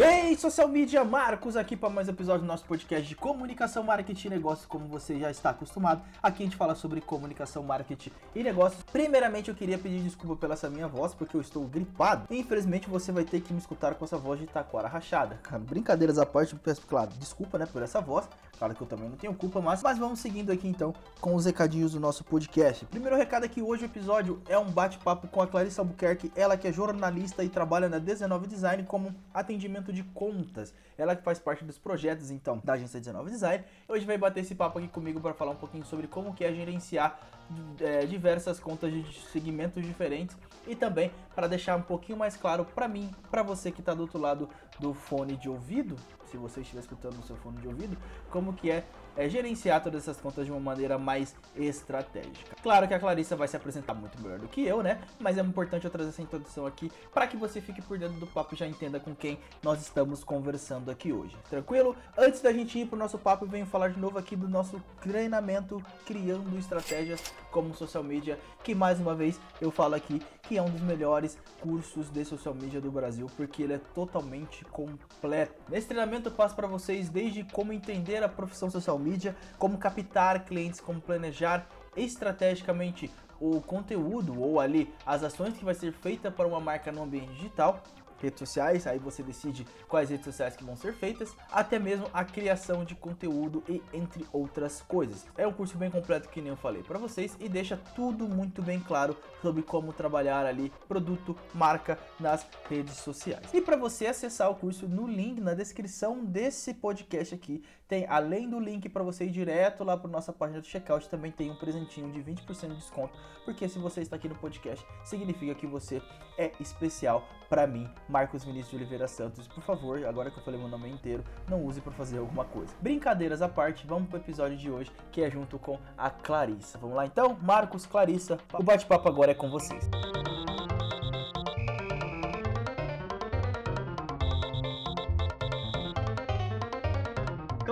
Ei, social media, Marcos aqui para mais um episódio do nosso podcast de comunicação, marketing e negócios, como você já está acostumado. Aqui a gente fala sobre comunicação, marketing e negócios. Primeiramente, eu queria pedir desculpa pela essa minha voz, porque eu estou gripado. E, infelizmente, você vai ter que me escutar com essa voz de taquara rachada. Brincadeiras à parte, eu peço, claro, desculpa, né, por essa voz. Claro que eu também não tenho culpa, mas, mas vamos seguindo aqui então com os recadinhos do nosso podcast. Primeiro recado é que hoje o episódio é um bate-papo com a Clarissa Albuquerque, ela que é jornalista e trabalha na 19 Design como atendimento de contas. Ela que faz parte dos projetos então da agência 19 Design. Hoje vai bater esse papo aqui comigo para falar um pouquinho sobre como que é gerenciar é, diversas contas de segmentos diferentes e também para deixar um pouquinho mais claro para mim, para você que está do outro lado do fone de ouvido, se você estiver escutando no seu fone de ouvido, como que é, é, gerenciar todas essas contas de uma maneira mais estratégica. Claro que a Clarissa vai se apresentar muito melhor do que eu, né? Mas é importante eu trazer essa introdução aqui para que você fique por dentro do papo e já entenda com quem nós estamos conversando aqui hoje. Tranquilo? Antes da gente ir pro nosso papo, venho falar de novo aqui do nosso treinamento Criando Estratégias como Social Media, que mais uma vez eu falo aqui que é um dos melhores cursos de social media do Brasil, porque ele é totalmente completo. Nesse treinamento eu passo para vocês desde como entender a profissão social media, como captar clientes, como planejar estrategicamente o conteúdo ou ali as ações que vai ser feita para uma marca no ambiente digital, redes sociais, aí você decide quais redes sociais que vão ser feitas, até mesmo a criação de conteúdo e entre outras coisas. É um curso bem completo que nem eu falei para vocês e deixa tudo muito bem claro sobre como trabalhar ali produto, marca nas redes sociais. E para você acessar o curso no link na descrição desse podcast aqui, tem além do link para você ir direto lá para nossa página do checkout, também tem um presentinho de 20% de desconto, porque se você está aqui no podcast, significa que você é especial para mim, Marcos Vinícius de Oliveira Santos. Por favor, agora que eu falei meu nome inteiro, não use para fazer alguma coisa. Brincadeiras à parte, vamos pro episódio de hoje, que é junto com a Clarissa. Vamos lá então? Marcos, Clarissa, o bate-papo agora é com vocês.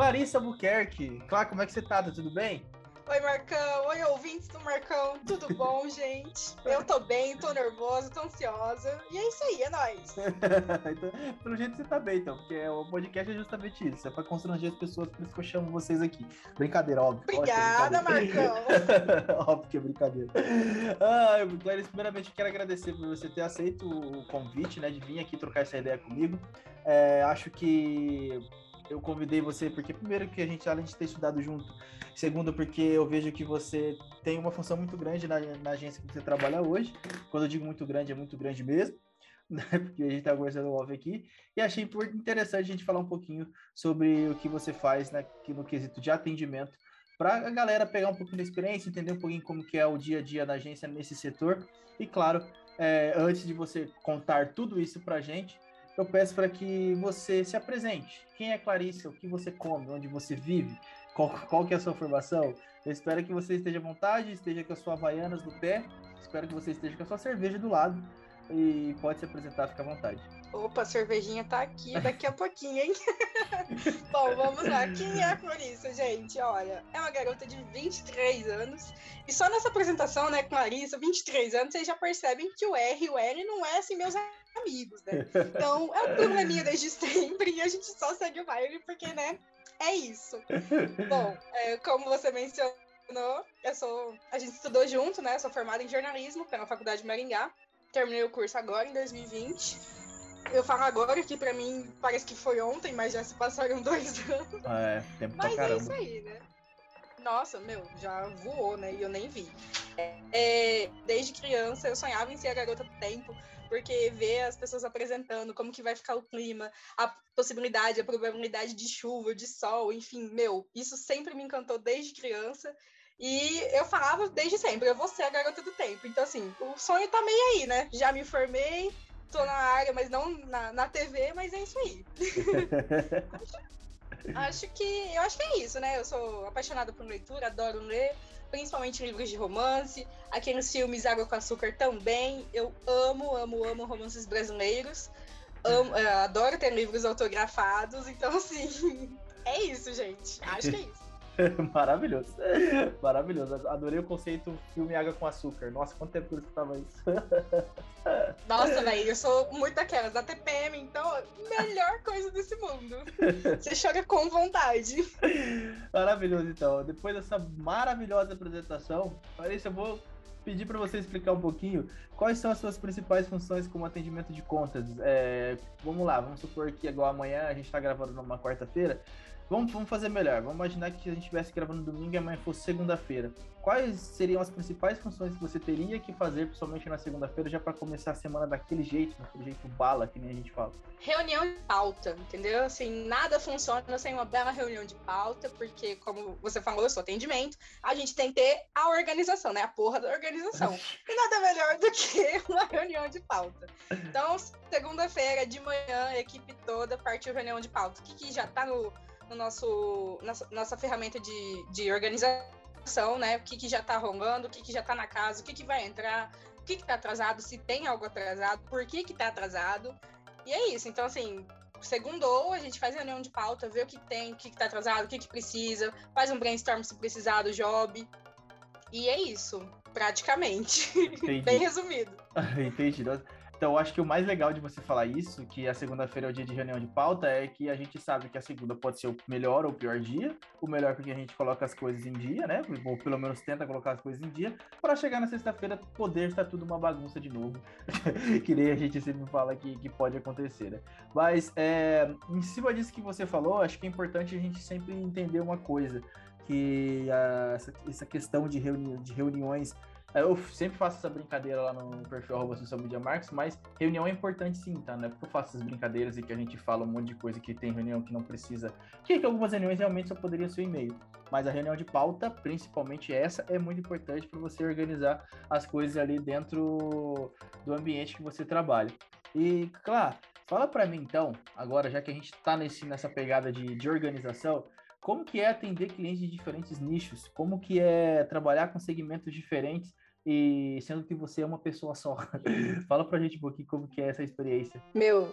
Clarissa Buquerque. Claro, como é que você tá? Tá tudo bem? Oi, Marcão. Oi, ouvintes do Marcão. Tudo bom, gente? Eu tô bem, tô nervosa, tô ansiosa. E é isso aí, é nóis. então, pelo jeito você tá bem, então, porque o podcast é justamente isso. É pra constranger as pessoas, por isso que eu chamo vocês aqui. Brincadeira, óbvio. Obrigada, brincadeira. Marcão. óbvio que é brincadeira. Ah, Clarice, primeiramente, eu quero agradecer por você ter aceito o convite, né, de vir aqui trocar essa ideia comigo. É, acho que eu convidei você porque primeiro que a gente além de ter estudado junto, segundo porque eu vejo que você tem uma função muito grande na, na agência que você trabalha hoje. Quando eu digo muito grande, é muito grande mesmo. Né? Porque a gente está conversando off aqui, e achei interessante a gente falar um pouquinho sobre o que você faz na, no quesito de atendimento, para a galera pegar um pouquinho da experiência, entender um pouquinho como que é o dia a dia da agência nesse setor, e claro, é, antes de você contar tudo isso para a gente, eu peço para que você se apresente. Quem é Clarissa? O que você come? Onde você vive? Qual, qual que é a sua formação? Eu espero que você esteja à vontade, esteja com as suas havaianas no pé, espero que você esteja com a sua cerveja do lado e pode se apresentar, fica à vontade. Opa, a cervejinha tá aqui daqui a pouquinho, hein? Bom, vamos lá. Quem é a Clarissa, gente? Olha, é uma garota de 23 anos. E só nessa apresentação, né, Clarissa, 23 anos, vocês já percebem que o R e o L não é assim meus amigos, né? Então, é um probleminha desde sempre e a gente só segue o baile porque, né, é isso. Bom, é, como você mencionou, eu sou, a gente estudou junto, né? Eu sou formada em jornalismo pela Faculdade de Maringá. Terminei o curso agora, em 2020. Eu falo agora que pra mim parece que foi ontem, mas já se passaram dois anos. É, tempo mas pra caramba. é isso aí, né? Nossa, meu, já voou, né? E eu nem vi. É, desde criança eu sonhava em ser a garota do tempo, porque ver as pessoas apresentando como que vai ficar o clima, a possibilidade, a probabilidade de chuva, de sol, enfim, meu, isso sempre me encantou desde criança. E eu falava desde sempre, eu vou ser a garota do tempo. Então, assim, o sonho tá meio aí, né? Já me formei, tô na área, mas não na, na TV, mas é isso aí. acho, acho que eu acho que é isso, né? Eu sou apaixonada por leitura, adoro ler, principalmente livros de romance, aqueles filmes Água com Açúcar também. Eu amo, amo, amo romances brasileiros. Amo, é, adoro ter livros autografados, então assim, é isso, gente. Acho que é isso. Maravilhoso. Maravilhoso. Adorei o conceito filme Água com Açúcar. Nossa, quanto tempo que eu escutava isso. Nossa, velho, eu sou muito daquelas, da TPM, então, melhor coisa desse mundo. Você chora com vontade. Maravilhoso, então. Depois dessa maravilhosa apresentação, Larissa, eu vou pedir para você explicar um pouquinho quais são as suas principais funções como atendimento de contas. É, vamos lá, vamos supor que igual amanhã a gente está gravando numa quarta-feira. Vamos, vamos fazer melhor. Vamos imaginar que a gente estivesse gravando domingo e amanhã fosse segunda-feira. Quais seriam as principais funções que você teria que fazer, principalmente na segunda-feira, já para começar a semana daquele jeito, daquele jeito bala, que nem a gente fala? Reunião de pauta, entendeu? Assim, nada funciona sem uma bela reunião de pauta, porque, como você falou, eu sou atendimento, a gente tem que ter a organização, né? A porra da organização. e nada melhor do que uma reunião de pauta. Então, segunda-feira de manhã, a equipe toda partiu reunião de pauta. O que, que já tá no no nosso nossa, nossa ferramenta de, de organização, né? O que, que já está rolando, o que, que já está na casa, o que, que vai entrar, o que está atrasado, se tem algo atrasado, por que está atrasado. E é isso. Então, assim, segundou, a gente faz reunião de pauta, vê o que tem, o que está atrasado, o que, que precisa, faz um brainstorm se precisar do job. E é isso, praticamente. Bem resumido. Entendi. Então, acho que o mais legal de você falar isso, que a segunda-feira é o dia de reunião de pauta, é que a gente sabe que a segunda pode ser o melhor ou o pior dia. O melhor porque a gente coloca as coisas em dia, né? Ou pelo menos tenta colocar as coisas em dia, para chegar na sexta-feira poder estar tudo uma bagunça de novo. que nem a gente sempre fala que, que pode acontecer, né? Mas, é, em cima disso que você falou, acho que é importante a gente sempre entender uma coisa, que a, essa, essa questão de, reuni de reuniões eu sempre faço essa brincadeira lá no perfil arroba social media marks, mas reunião é importante sim, tá? Não é porque eu faço essas brincadeiras e que a gente fala um monte de coisa que tem reunião que não precisa. Que, que algumas reuniões realmente só poderia ser e-mail. Mas a reunião de pauta, principalmente essa, é muito importante para você organizar as coisas ali dentro do ambiente que você trabalha. E, claro, fala para mim então, agora já que a gente está nessa pegada de, de organização, como que é atender clientes de diferentes nichos? Como que é trabalhar com segmentos diferentes e sendo que você é uma pessoa só. Fala pra gente um pouquinho como que é essa experiência. Meu,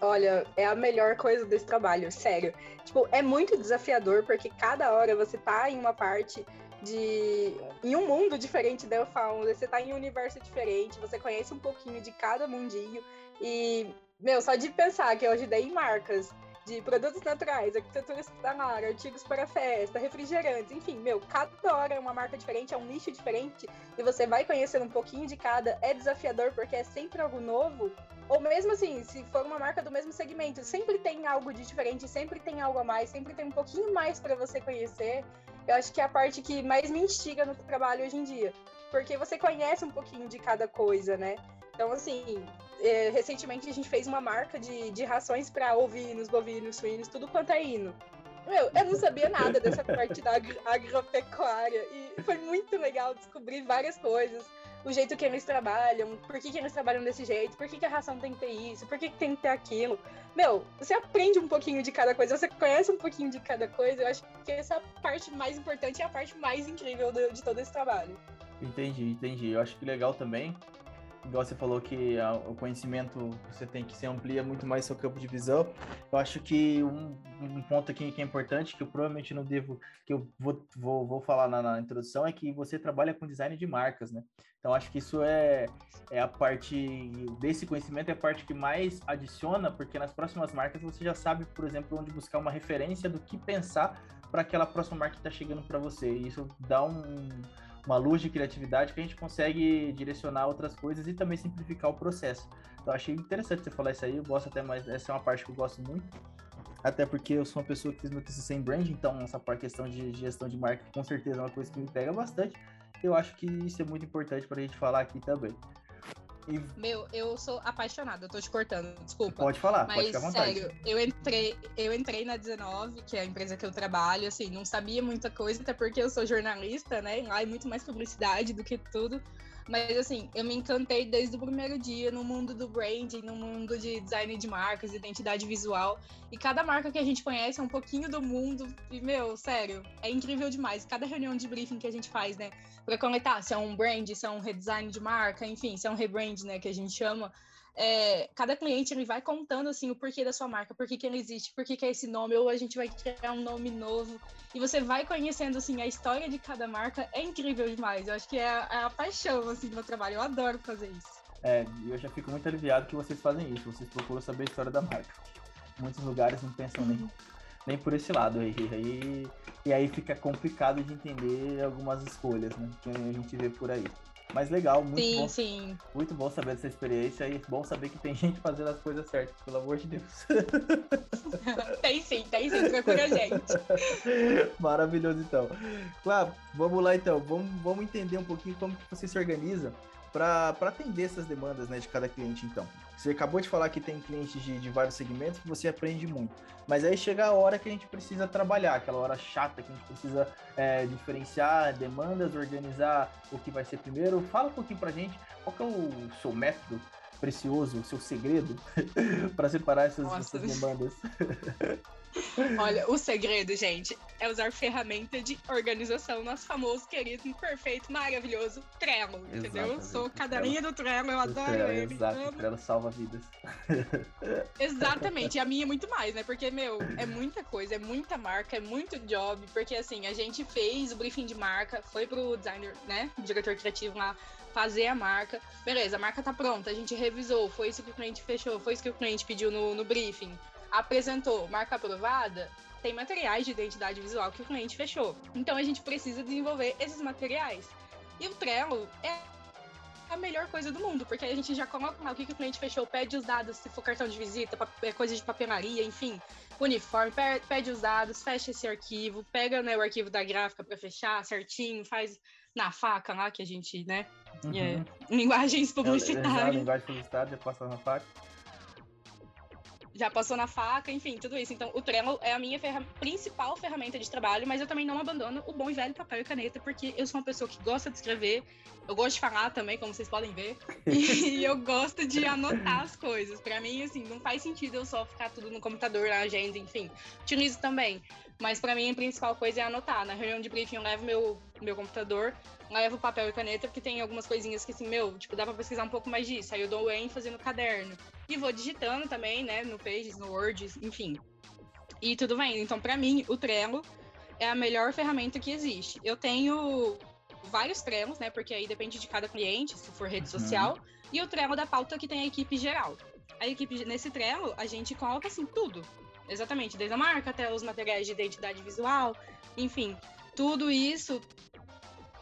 olha, é a melhor coisa desse trabalho, sério. Tipo, é muito desafiador porque cada hora você tá em uma parte de em um mundo diferente da Elfound, você tá em um universo diferente, você conhece um pouquinho de cada mundinho e meu, só de pensar que eu ajudei em marcas de produtos naturais, arquitetura hospitalar, artigos para festa, refrigerantes, enfim, meu, cada hora é uma marca diferente, é um nicho diferente, e você vai conhecendo um pouquinho de cada, é desafiador porque é sempre algo novo, ou mesmo assim, se for uma marca do mesmo segmento, sempre tem algo de diferente, sempre tem algo a mais, sempre tem um pouquinho mais para você conhecer. Eu acho que é a parte que mais me instiga no trabalho hoje em dia, porque você conhece um pouquinho de cada coisa, né? Então, assim, é, recentemente a gente fez uma marca de, de rações para ovinos, bovinos, suínos, tudo quanto é hino. Meu, eu não sabia nada dessa parte da agropecuária e foi muito legal descobrir várias coisas. O jeito que eles trabalham, por que, que eles trabalham desse jeito, por que, que a ração tem que ter isso, por que, que tem que ter aquilo. Meu, você aprende um pouquinho de cada coisa, você conhece um pouquinho de cada coisa. Eu acho que essa parte mais importante é a parte mais incrível de, de todo esse trabalho. Entendi, entendi. Eu acho que legal também igual você falou que a, o conhecimento você tem que se amplia muito mais seu campo de visão. Eu acho que um, um, ponto aqui que é importante, que eu provavelmente não devo, que eu vou, vou, vou falar na, na, introdução, é que você trabalha com design de marcas, né? Então acho que isso é, é a parte desse conhecimento é a parte que mais adiciona, porque nas próximas marcas você já sabe, por exemplo, onde buscar uma referência do que pensar para aquela próxima marca que está chegando para você. E isso dá um uma luz de criatividade que a gente consegue direcionar outras coisas e também simplificar o processo. Então achei interessante você falar isso aí, eu gosto até mais, essa é uma parte que eu gosto muito. Até porque eu sou uma pessoa que fiz meu TCC em então essa questão de gestão de marketing com certeza é uma coisa que me pega bastante. Eu acho que isso é muito importante para a gente falar aqui também. E... Meu, eu sou apaixonada, eu tô te cortando, desculpa. Pode falar, mas, pode ficar à vontade. Sério, eu entrei, eu entrei na 19, que é a empresa que eu trabalho, assim, não sabia muita coisa, até porque eu sou jornalista, né? Lá é muito mais publicidade do que tudo. Mas assim, eu me encantei desde o primeiro dia no mundo do branding, no mundo de design de marcas, identidade visual. E cada marca que a gente conhece é um pouquinho do mundo. E, meu, sério, é incrível demais. Cada reunião de briefing que a gente faz, né? Pra conectar se é um brand, se é um redesign de marca, enfim, se é um rebrand, né, que a gente chama é, cada cliente ele vai contando assim o porquê da sua marca, por que, que ele existe, por que, que é esse nome, ou a gente vai criar um nome novo. E você vai conhecendo assim a história de cada marca, é incrível demais. Eu acho que é a, é a paixão assim, do meu trabalho. Eu adoro fazer isso. É, e eu já fico muito aliviado que vocês fazem isso, vocês procuram saber a história da marca. Muitos lugares não pensam nem, nem por esse lado aí, aí. E aí fica complicado de entender algumas escolhas, né? Que a gente vê por aí. Mas legal, muito sim, bom. Sim, Muito bom saber dessa experiência e bom saber que tem gente fazendo as coisas certas, pelo amor de Deus. tem sim, tem sim, procura a gente. Maravilhoso então. Claro, vamos lá então, vamos, vamos entender um pouquinho como que você se organiza para atender essas demandas né, de cada cliente então. Você acabou de falar que tem clientes de, de, vários segmentos que você aprende muito. Mas aí chega a hora que a gente precisa trabalhar, aquela hora chata que a gente precisa é, diferenciar demandas, organizar o que vai ser primeiro. Fala um pouquinho pra gente qual que é o seu método precioso, o seu segredo para separar essas, essas demandas. Olha, o segredo, gente, é usar ferramenta de organização, nosso famoso, querido, perfeito, maravilhoso Trello, entendeu? Exatamente. Sou cadelinha do Trello, eu adoro Trello, ele. Exato, amo. o Trello salva vidas. Exatamente, e a minha é muito mais, né? Porque, meu, é muita coisa, é muita marca, é muito job, porque assim, a gente fez o briefing de marca, foi pro designer, né, diretor criativo lá, fazer a marca. Beleza, a marca tá pronta, a gente revisou, foi isso que o cliente fechou, foi isso que o cliente pediu no, no briefing apresentou marca aprovada, tem materiais de identidade visual que o cliente fechou. Então a gente precisa desenvolver esses materiais. E o Trello é a melhor coisa do mundo, porque a gente já coloca lá o que, que o cliente fechou, pede os dados, se for cartão de visita, é coisa de papelaria, enfim, uniforme, pede os dados, fecha esse arquivo, pega né, o arquivo da gráfica para fechar certinho, faz na faca lá que a gente, né? Uhum. É, linguagens publicitárias. É, é, linguagem publicitária, passa na faca já passou na faca, enfim, tudo isso. Então, o Trello é a minha ferra principal ferramenta de trabalho, mas eu também não abandono o bom e velho papel e caneta, porque eu sou uma pessoa que gosta de escrever, eu gosto de falar também, como vocês podem ver, e eu gosto de anotar as coisas. Para mim, assim, não faz sentido eu só ficar tudo no computador, na agenda, enfim. Utilizo também, mas para mim a principal coisa é anotar. Na reunião de briefing eu levo meu, meu computador, levo papel e caneta, porque tem algumas coisinhas que, assim, meu, tipo, dá pra pesquisar um pouco mais disso. Aí eu dou ênfase no caderno. E vou digitando também, né, no Pages, no Word, enfim. E tudo bem. Então, para mim, o Trello é a melhor ferramenta que existe. Eu tenho vários Trellos, né, porque aí depende de cada cliente, se for rede uhum. social. E o Trello da pauta que tem a equipe geral. A equipe, nesse Trello, a gente coloca, assim, tudo. Exatamente, desde a marca até os materiais de identidade visual, enfim, tudo isso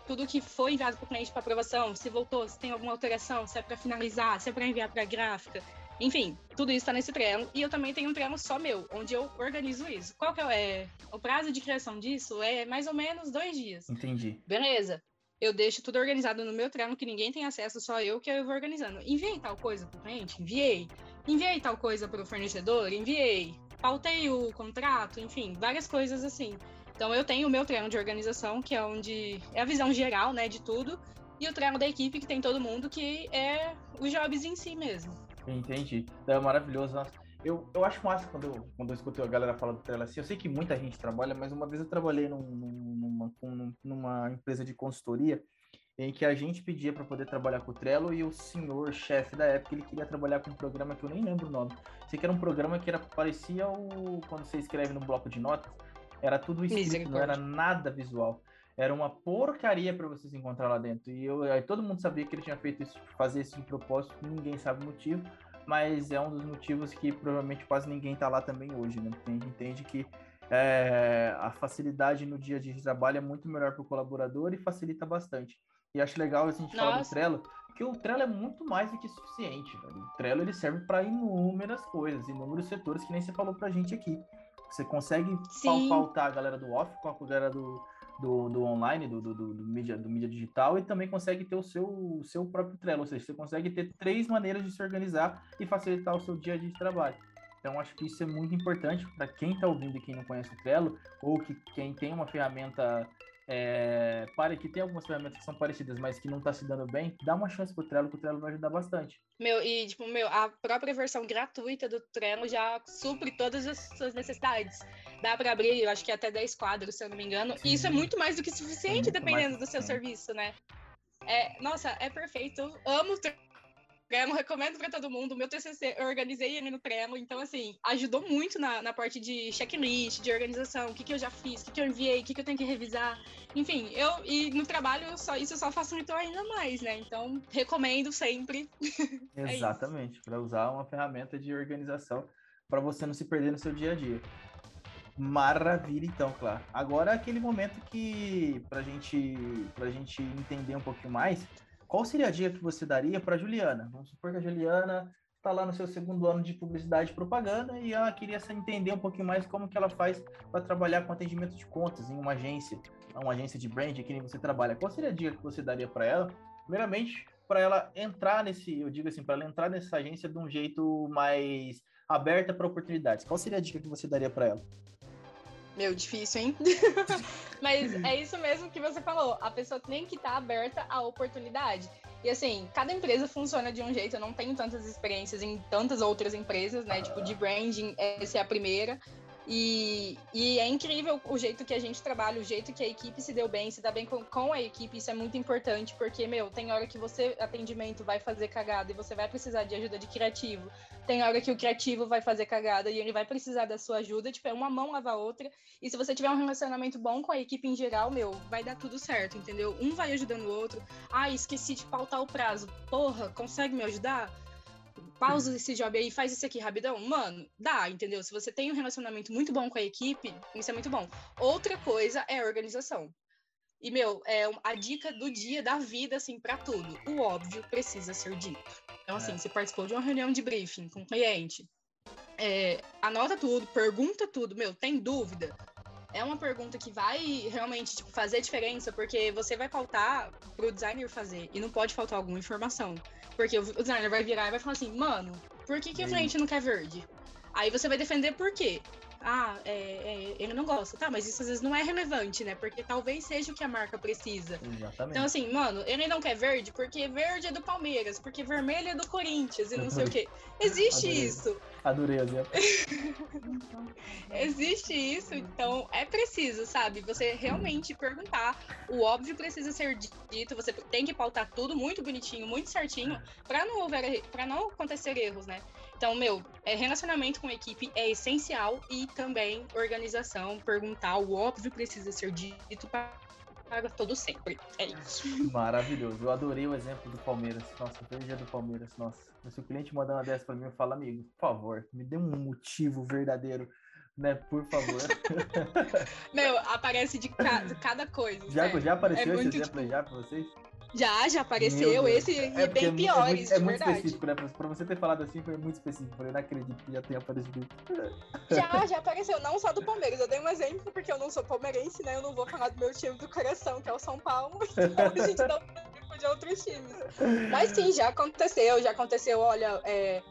tudo que foi enviado para o cliente para aprovação, se voltou, se tem alguma alteração, se é para finalizar, se é para enviar para a gráfica. Enfim, tudo isso está nesse treino. E eu também tenho um treino só meu, onde eu organizo isso. Qual que é, é o prazo de criação disso? É mais ou menos dois dias. Entendi. Beleza. Eu deixo tudo organizado no meu treino, que ninguém tem acesso, só eu que eu vou organizando. Enviei tal coisa para o cliente? Enviei. Enviei tal coisa para o fornecedor? Enviei. Pautei o contrato? Enfim, várias coisas assim. Então eu tenho o meu treino de organização, que é onde é a visão geral, né, de tudo, e o treino da equipe, que tem todo mundo, que é os jobs em si mesmo. Entendi. É maravilhoso. Nossa. Eu, eu acho massa quando eu, quando eu escuto a galera falar do Trello assim. Eu sei que muita gente trabalha, mas uma vez eu trabalhei num, numa, numa empresa de consultoria em que a gente pedia para poder trabalhar com o Trello e o senhor chefe da época ele queria trabalhar com um programa que eu nem lembro o nome. Sei que era um programa que era parecia o quando você escreve no bloco de notas, era tudo escrito, não era nada visual. Era uma porcaria para vocês encontrar lá dentro. E eu, aí todo mundo sabia que ele tinha feito isso, fazer isso de propósito, ninguém sabe o motivo, mas é um dos motivos que provavelmente quase ninguém está lá também hoje, né? Porque a gente entende que é, a facilidade no dia a dia de trabalho é muito melhor para o colaborador e facilita bastante. E acho legal a gente Nossa. falar do Trello, que o Trello é muito mais do que suficiente. Velho. O Trello ele serve para inúmeras coisas, inúmeros setores que nem você falou para a gente aqui. Você consegue pautar a galera do off com a galera do, do, do online, do, do, do, do, mídia, do mídia digital, e também consegue ter o seu, o seu próprio Trello. Ou seja, você consegue ter três maneiras de se organizar e facilitar o seu dia a dia de trabalho. Então, acho que isso é muito importante para quem está ouvindo e quem não conhece o Trello, ou que quem tem uma ferramenta é, para que tem algumas ferramentas que são parecidas, mas que não está se dando bem, dá uma chance pro Trello, que o Trello vai ajudar bastante. Meu, e tipo, meu, a própria versão gratuita do Trello já supre todas as suas necessidades. Dá para abrir, eu acho que até 10 quadros, se eu não me engano. Sim. E isso é muito mais do que suficiente, dependendo do seu serviço, né? É, nossa, é perfeito. Eu amo o Trello, recomendo para todo mundo. O meu TCC, eu organizei ele no Trello, então, assim, ajudou muito na, na parte de checklist, de organização, o que, que eu já fiz, o que, que eu enviei, o que, que eu tenho que revisar. Enfim, eu, e no trabalho, só, isso só facilitou ainda mais, né? Então, recomendo sempre. É Exatamente, é para usar uma ferramenta de organização para você não se perder no seu dia a dia. Maravilha, então, claro. Agora aquele momento que, para gente, a gente entender um pouquinho mais, qual seria a dica que você daria para Juliana? Vamos supor que a Juliana está lá no seu segundo ano de publicidade e propaganda e ela queria entender um pouquinho mais como que ela faz para trabalhar com atendimento de contas em uma agência, uma agência de brand que nem você trabalha. Qual seria a dica que você daria para ela? Primeiramente, para ela entrar nesse, eu digo assim, para ela entrar nessa agência de um jeito mais aberta para oportunidades. Qual seria a dica que você daria para ela? Meu, difícil, hein? Mas é isso mesmo que você falou. A pessoa tem que estar tá aberta à oportunidade. E assim, cada empresa funciona de um jeito. Eu não tenho tantas experiências em tantas outras empresas, né? Tipo, de branding, essa é a primeira. E, e, é incrível o jeito que a gente trabalha, o jeito que a equipe se deu bem, se dá bem com, com, a equipe, isso é muito importante, porque, meu, tem hora que você, atendimento, vai fazer cagada e você vai precisar de ajuda de criativo. Tem hora que o criativo vai fazer cagada e ele vai precisar da sua ajuda, tipo, é uma mão lava a outra. E se você tiver um relacionamento bom com a equipe em geral, meu, vai dar tudo certo, entendeu? Um vai ajudando o outro. Ah, esqueci de pautar o prazo. Porra, consegue me ajudar? Pausa esse job aí, faz isso aqui rapidão. Mano, dá, entendeu? Se você tem um relacionamento muito bom com a equipe, isso é muito bom. Outra coisa é a organização. E, meu, é a dica do dia, da vida, assim, para tudo. O óbvio precisa ser dito. Então, assim, é. você participou de uma reunião de briefing com o cliente, é, anota tudo, pergunta tudo. Meu, tem dúvida? é uma pergunta que vai realmente tipo, fazer diferença, porque você vai faltar pro designer fazer e não pode faltar alguma informação. Porque o designer vai virar e vai falar assim, mano, por que, que o cliente não quer verde? Aí você vai defender por quê? ah, é, é, ele não gosta. Tá, mas isso às vezes não é relevante, né? Porque talvez seja o que a marca precisa. Exatamente. Então, assim, mano, ele não quer verde porque verde é do Palmeiras, porque vermelho é do Corinthians e não sei o quê. Existe isso. Adorei, exemplo. Existe isso, então é preciso, sabe? Você realmente perguntar. O óbvio precisa ser dito, você tem que pautar tudo muito bonitinho, muito certinho, para não houver, para não acontecer erros, né? Então, meu, é, relacionamento com a equipe é essencial e também organização, perguntar, o óbvio precisa ser dito para para todo sempre. É isso. Maravilhoso. Eu adorei o exemplo do Palmeiras. Nossa, o dia do Palmeiras. Nossa, se o cliente mandar uma dessa para mim, eu falo, amigo, por favor, me dê um motivo verdadeiro né? Por favor. Meu, aparece de, ca de cada coisa. Já, já apareceu é esse exemplo tipo... já pra vocês? Já, já apareceu. Esse é, é bem piores, é muito, é muito específico, né? Pra, pra, você ter falado assim, foi muito específico. Eu não acredito que já tenha aparecido. Já, já apareceu. Não só do Palmeiras. Eu dei um exemplo porque eu não sou palmeirense, né? Eu não vou falar do meu time do coração, que é o São Paulo. Então a gente dá um de outros times. Mas sim, já aconteceu. Já aconteceu, olha... É,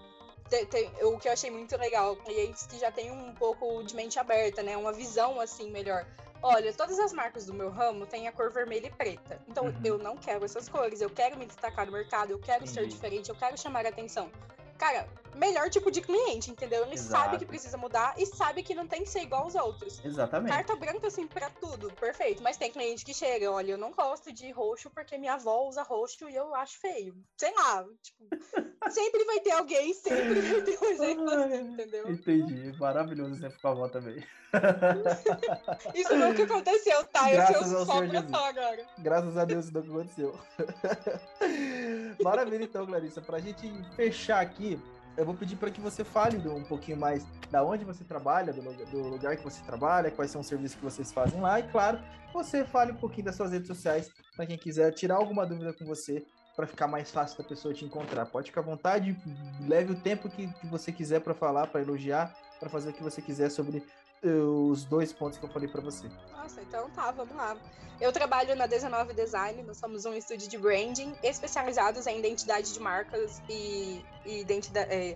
o que eu achei muito legal, clientes que já tem um pouco de mente aberta, né? Uma visão assim melhor. Olha, todas as marcas do meu ramo têm a cor vermelha e preta. Então uhum. eu não quero essas cores, eu quero me destacar no mercado, eu quero ser diferente, eu quero chamar a atenção. Cara, melhor tipo de cliente, entendeu? Ele Exato. sabe que precisa mudar e sabe que não tem que ser igual aos outros. Exatamente. Carta branca, assim, pra tudo, perfeito. Mas tem cliente que chega, olha, eu não gosto de roxo porque minha avó usa roxo e eu acho feio. Sei lá, tipo, sempre vai ter alguém, sempre vai ter entendeu? Entendi. Maravilhoso exemplo com a avó também. Isso nunca aconteceu, tá? Graças eu sou só pra agora. Graças a Deus isso nunca aconteceu. Maravilha, então, Clarissa. Pra gente fechar aqui, eu vou pedir para que você fale um pouquinho mais da onde você trabalha, do, do, lugar que você trabalha, quais são os serviços que vocês fazem lá, e claro, você fale um pouquinho das suas redes sociais para quem quiser tirar alguma dúvida com você, para ficar mais fácil da pessoa te encontrar. Pode ficar à vontade, leve o tempo que, que você quiser para falar, para elogiar, para fazer o que você quiser sobre os dois pontos que eu falei para você. Nossa, então tá, vamos lá. Eu trabalho na 19 Design, nós somos um estúdio de branding especializados em identidade de marcas e, e identidade, é,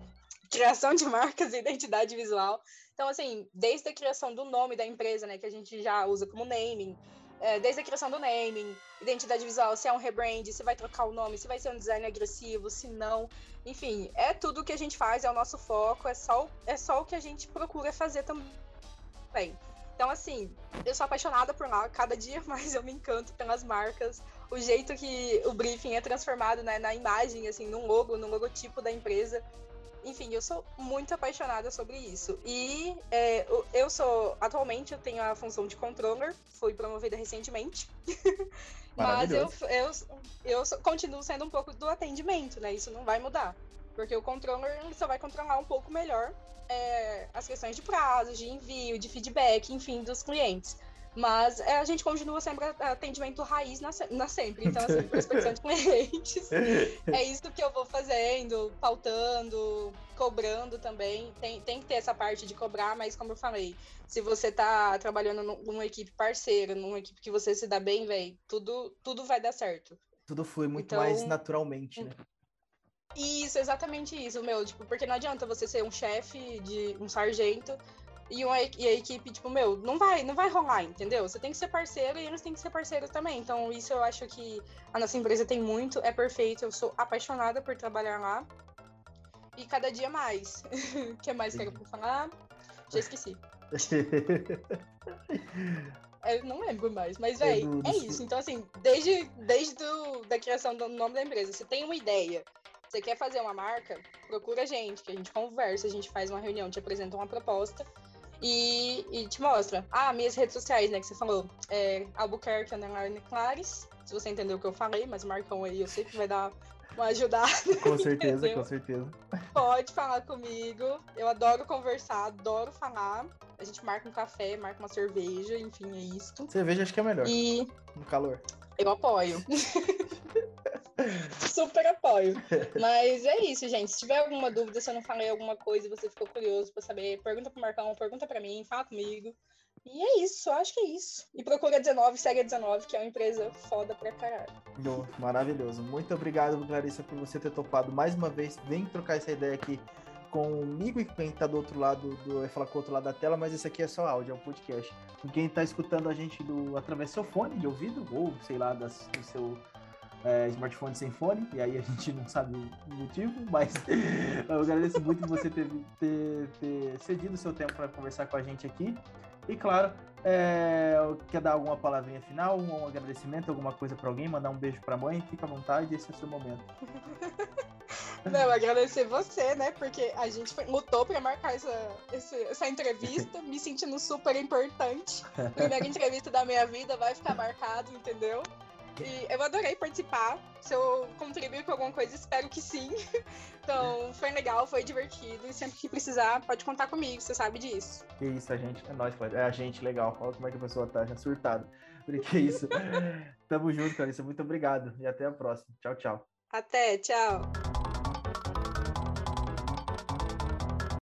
criação de marcas e identidade visual. Então, assim, desde a criação do nome da empresa, né, que a gente já usa como naming, é, desde a criação do naming, identidade visual, se é um rebrand, se vai trocar o nome, se vai ser um design agressivo, se não. Enfim, é tudo o que a gente faz, é o nosso foco, é só, é só o que a gente procura fazer também. Então, assim, eu sou apaixonada por lá, cada dia mais eu me encanto pelas marcas. o jeito que o briefing é transformado né, na imagem, assim, num logo, no logotipo da empresa. Enfim, eu sou muito apaixonada sobre isso. E é, eu sou, atualmente, eu tenho a função de controller, fui promovida recentemente. Mas eu, eu, eu continuo sendo um pouco do atendimento, né? Isso não vai mudar. Porque o controller só vai controlar um pouco melhor é, as questões de prazo, de envio, de feedback, enfim, dos clientes. Mas é, a gente continua sempre atendimento raiz na, na sempre. Então, assim, prospecção de clientes. É isso que eu vou fazendo, pautando, cobrando também. Tem, tem que ter essa parte de cobrar, mas como eu falei, se você tá trabalhando numa equipe parceira, numa equipe que você se dá bem, velho, tudo, tudo vai dar certo. Tudo flui muito então, mais naturalmente, né? Isso, exatamente isso, meu. Tipo, porque não adianta você ser um chefe de um sargento e, uma, e a equipe, tipo, meu, não vai, não vai rolar, entendeu? Você tem que ser parceiro e eles têm que ser parceiros também. Então, isso eu acho que a nossa empresa tem muito, é perfeito. Eu sou apaixonada por trabalhar lá. E cada dia mais. O que mais quero falar? Já esqueci. Eu não lembro mais, mas, véi, é, é isso. Então, assim, desde, desde do, da criação do nome da empresa, você tem uma ideia, você quer fazer uma marca, procura a gente, que a gente conversa, a gente faz uma reunião, te apresenta uma proposta e, e, te mostra. Ah, minhas redes sociais, né, que você falou. É Albuquerque Underline Clares. Se você entendeu o que eu falei, mas marcam aí, eu sei que vai dar uma ajudada. Com certeza, com certeza. Pode falar comigo. Eu adoro conversar, adoro falar. A gente marca um café, marca uma cerveja, enfim, é isso. Cerveja acho que é melhor. E. No calor. Eu apoio. Super apoio. Mas é isso, gente. Se tiver alguma dúvida, se eu não falei alguma coisa e você ficou curioso para saber, pergunta pro Marcão, pergunta para mim, fala comigo. E é isso, eu acho que é isso. E procura 19, segue a 19, que é uma empresa foda pra caralho. Maravilhoso. Muito obrigado, Clarissa, por você ter topado mais uma vez. Vem trocar essa ideia aqui comigo e quem tá do outro lado, do, eu falar com o outro lado da tela, mas esse aqui é só áudio, é um podcast. Com quem tá escutando a gente do, através do seu fone de ouvido, ou sei lá, das, do seu é, smartphone sem fone, e aí a gente não sabe o motivo, mas eu agradeço muito você ter, ter, ter cedido o seu tempo para conversar com a gente aqui. E claro, é, quer dar alguma palavrinha final, um agradecimento, alguma coisa para alguém, mandar um beijo para a mãe, fica à vontade, esse é o seu momento. Não, agradecer você, né? Porque a gente lutou para marcar essa, essa entrevista, me sentindo super importante. Primeira entrevista da minha vida vai ficar marcado, entendeu? E eu adorei participar. Se eu contribuir com alguma coisa, espero que sim. Então, foi legal, foi divertido. E sempre que precisar, pode contar comigo, você sabe disso. Que isso, a gente, é nós, é a gente, legal. Olha como é que a pessoa tá já surtada. Que isso. Tamo junto, Carissa. Muito obrigado. E até a próxima. Tchau, tchau. Até, tchau.